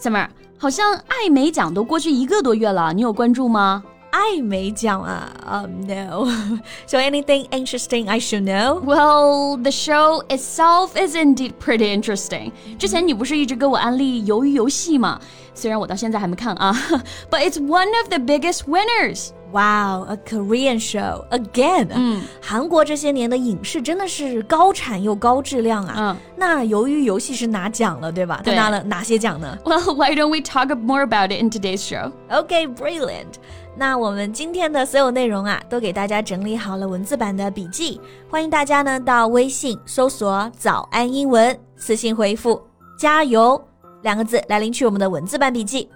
！Summer，好像艾美奖都过去一个多月了，你有关注吗？艾美奖啊？Um, no. so anything interesting I should know? Well, the show itself is indeed pretty interesting. 之前你不是一直给我安利《鱿鱼游戏》吗？虽然我到现在还没看啊，but it's one of the biggest winners. Wow, a Korean show again. 嗯，韩国这些年的影视真的是高产又高质量啊。嗯，那由于游戏是拿奖了，对吧？他拿了哪些奖呢？Well, why don't we talk more about it in today's show? Okay, brilliant. 那我们今天的所有内容啊，都给大家整理好了文字版的笔记，欢迎大家呢到微信搜索“早安英文”，私信回复“加油”两个字来领取我们的文字版笔记。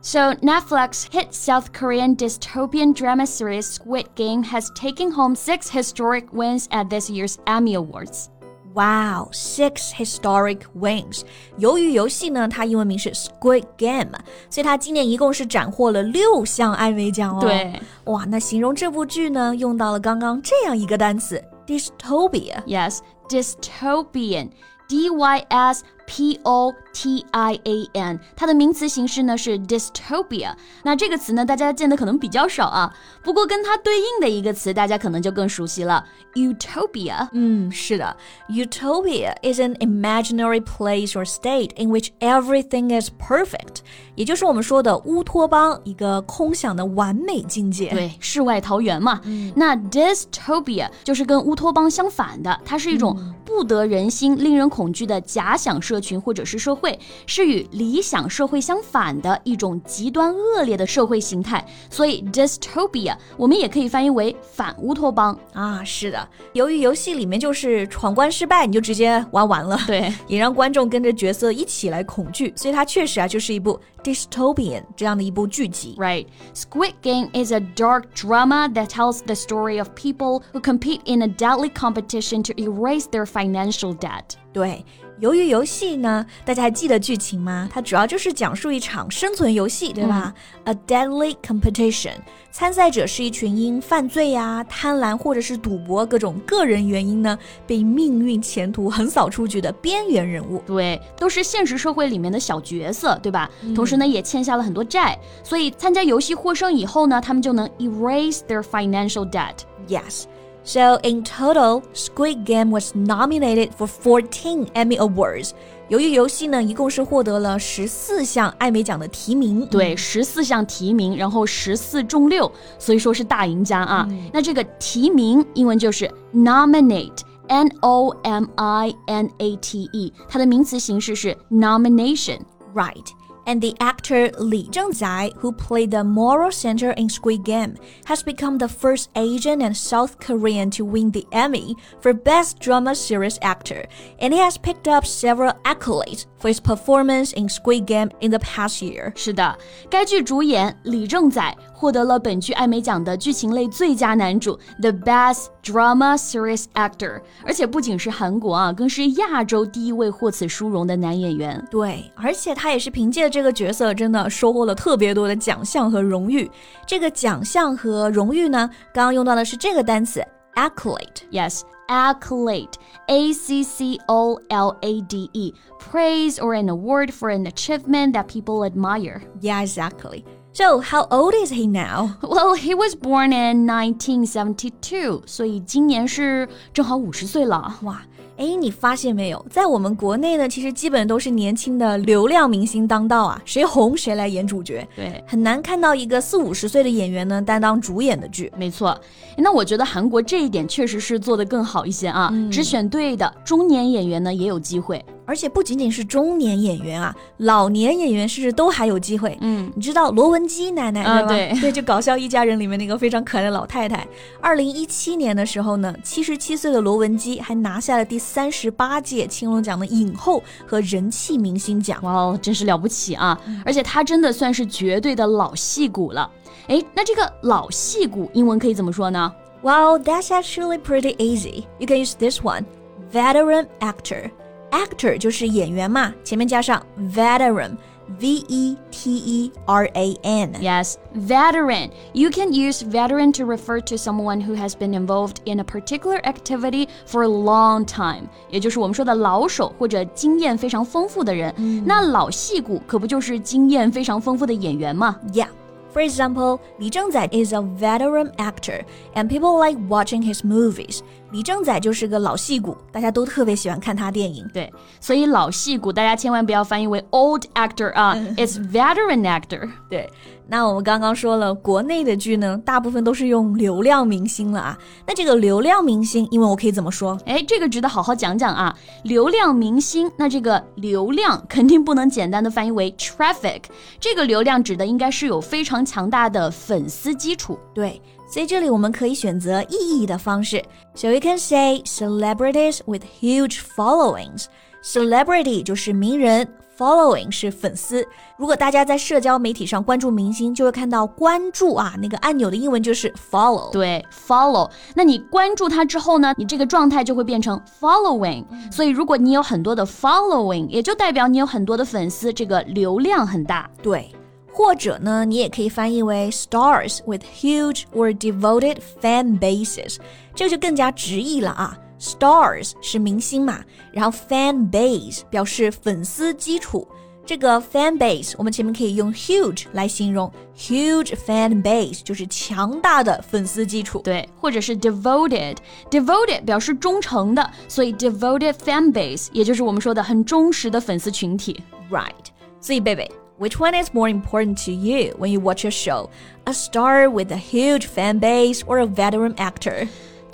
So, Netflix hit South Korean dystopian drama series Squid Game has taken home six historic wins at this year's Emmy Awards. Wow, six historic wins！鱿鱼游戏呢，它英文名是 Squid Game，所以它今年一共是斩获了六项艾美奖哦。对，哇，那形容这部剧呢，用到了刚刚这样一个单词 dystopia。Yes, dystopian. D Y S P O T I A N，它的名词形式呢是 dystopia。那这个词呢，大家见的可能比较少啊。不过跟它对应的一个词，大家可能就更熟悉了，utopia。嗯，是的，utopia is an imaginary place or state in which everything is perfect，也就是我们说的乌托邦，一个空想的完美境界。对，世外桃源嘛。嗯、那 dystopia 就是跟乌托邦相反的，它是一种不得人心、令人恐惧的假想社群或者是社会，是与理想社会相反的一种极端恶劣的社会形态。所以 dystopia 我们也可以翻译为反乌托邦啊。是的，由于游戏里面就是闯关失败你就直接玩完了，对，也让观众跟着角色一起来恐惧，所以它确实啊就是一部 dystopian 这样的一部剧集。Right, Squid Game is a dark drama that tells the story of people who compete in a deadly competition to erase their financial debt. 对， 鱿鱼游戏呢，大家还记得剧情吗？它主要就是讲述一场生存游戏，对吧、嗯、？A deadly competition，参赛者是一群因犯罪呀、贪婪或者是赌博各种个人原因呢，被命运前途横扫出局的边缘人物。对，都是现实社会里面的小角色，对吧？嗯、同时呢，也欠下了很多债，所以参加游戏获胜以后呢，他们就能 erase their financial debt。Yes. So in total, Squid Game was nominated for 14 Emmy Awards. 由于游戏呢，一共是获得了十四项艾美奖的提名，对，十四项提名，然后十四中六，所以说是大赢家啊。嗯、那这个提名英文就是 nominate，n o m i n a t e，它的名词形式是 nomination，right。 and the actor Lee Zhengzai, who played the moral center in Squid Game, has become the first Asian and South Korean to win the Emmy for Best Drama Series Actor, and he has picked up several accolades for his performance in Squid Game in the past year. 是的，该剧主演李正宰 获得了本剧艾美奖的剧情类最佳男主，The Best Drama Series Actor，而且不仅是韩国啊，更是亚洲第一位获此殊荣的男演员。对，而且他也是凭借这个角色，真的收获了特别多的奖项和荣誉。这个奖项和荣誉呢，刚刚用到的是这个单词 accolade。 Yes. Accolade, A C C O L A D E, praise or an award for an achievement that people admire. Yeah, exactly. So, how old is he now? Well, he was born in 1972, 所以今年是正好五十岁了。哇，哎，你发现没有，在我们国内呢，其实基本都是年轻的流量明星当道啊，谁红谁来演主角。对，很难看到一个四五十岁的演员呢担当主演的剧。没错，那我觉得韩国这一点确实是做得更好一些啊，只选对的中年演员呢也有机会。而且不仅仅是中年演员啊，老年演员甚至都还有机会。嗯，你知道罗文姬奶奶啊对吧？对对，就《搞笑一家人》里面那个非常可爱的老太太。二零一七年的时候呢，七十七岁的罗文姬还拿下了第三十八届青龙奖的影后和人气明星奖。哇哦，真是了不起啊！而且她真的算是绝对的老戏骨了。哎，那这个老戏骨英文可以怎么说呢？Well, that's actually pretty easy. You can use this one, veteran actor. Actor 就是演员嘛，前面加上 veteran, V E T E R A N. Yes, veteran. You can use veteran to refer to someone who has been involved in a particular activity for a long time，也就是我们说的老手或者经验非常丰富的人。那老戏骨可不就是经验非常丰富的演员吗？ Yeah. For example, 李正宰 is a veteran actor, and people like watching his movies. 李正宰就是个老戏骨，大家都特别喜欢看他电影。对，所以老戏骨大家千万不要翻译为 old actor 啊，it's veteran actor。对，那我们刚刚说了，国内的剧呢，大部分都是用流量明星了啊。那这个流量明星，英文我可以怎么说？哎，这个值得好好讲讲啊！流量明星，那这个流量肯定不能简单的翻译为 traffic，这个流量指的应该是有非常强大的粉丝基础。对，所以这里我们可以选择意义的方式。So we can say celebrities with huge followings. Celebrity 就是名人，following 是粉丝。如果大家在社交媒体上关注明星，就会看到关注啊那个按钮的英文就是 follow。对，follow。那你关注他之后呢，你这个状态就会变成 following。所以如果你有很多的 following，也就代表你有很多的粉丝，这个流量很大。对，或者呢，你也可以翻译为 stars with huge or devoted fan bases，这个就更加直译了啊。Stars 是明星嘛，然后 fan base 表示粉丝基础。这个 fan base 我们前面可以用 huge 来形容，huge fan base 就是强大的粉丝基础。对，或者是 devoted，devoted 表示忠诚的，所以 devoted fan base 也就是我们说的很忠实的粉丝群体。Right. 所以贝贝 ，Which one is more important to you when you watch a show? A star with a huge fan base or a veteran actor?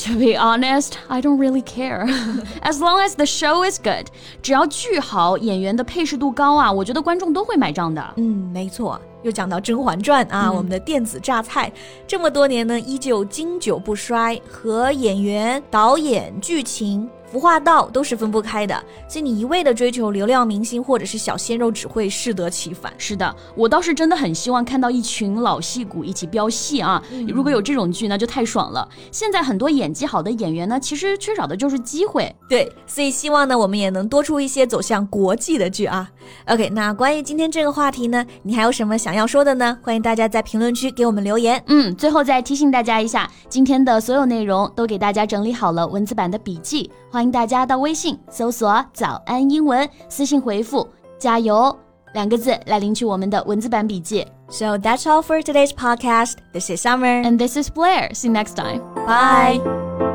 To be honest, I don't really care. As long as the show is good，只要剧好，演员的配饰度高啊，我觉得观众都会买账的。嗯，没错，又讲到《甄嬛传》啊，我们的电子榨菜，这么多年呢，依旧经久不衰，和演员、导演、剧情、 服化道都是分不开的。所以你一味的追求流量明星或者是小鲜肉，只会适得其反。是的，我倒是真的很希望看到一群老戏骨一起飙戏啊！如果有这种剧，那就太爽了。现在很多演技好的演员呢，其实缺少的就是机会。对，所以希望呢，我们也能多出一些走向国际的剧啊。OK，那关于今天这个话题呢，你还有什么想要说的呢？欢迎大家在评论区给我们留言。嗯，最后再提醒大家一下，今天的所有内容都给大家整理好了文字版的笔记，欢迎大家到微信搜索“早安英文”，私信回复“加油”两个字来领取我们的文字版笔记。So that's all for today's podcast. This is Summer. And this is Blair. See you next time. Bye.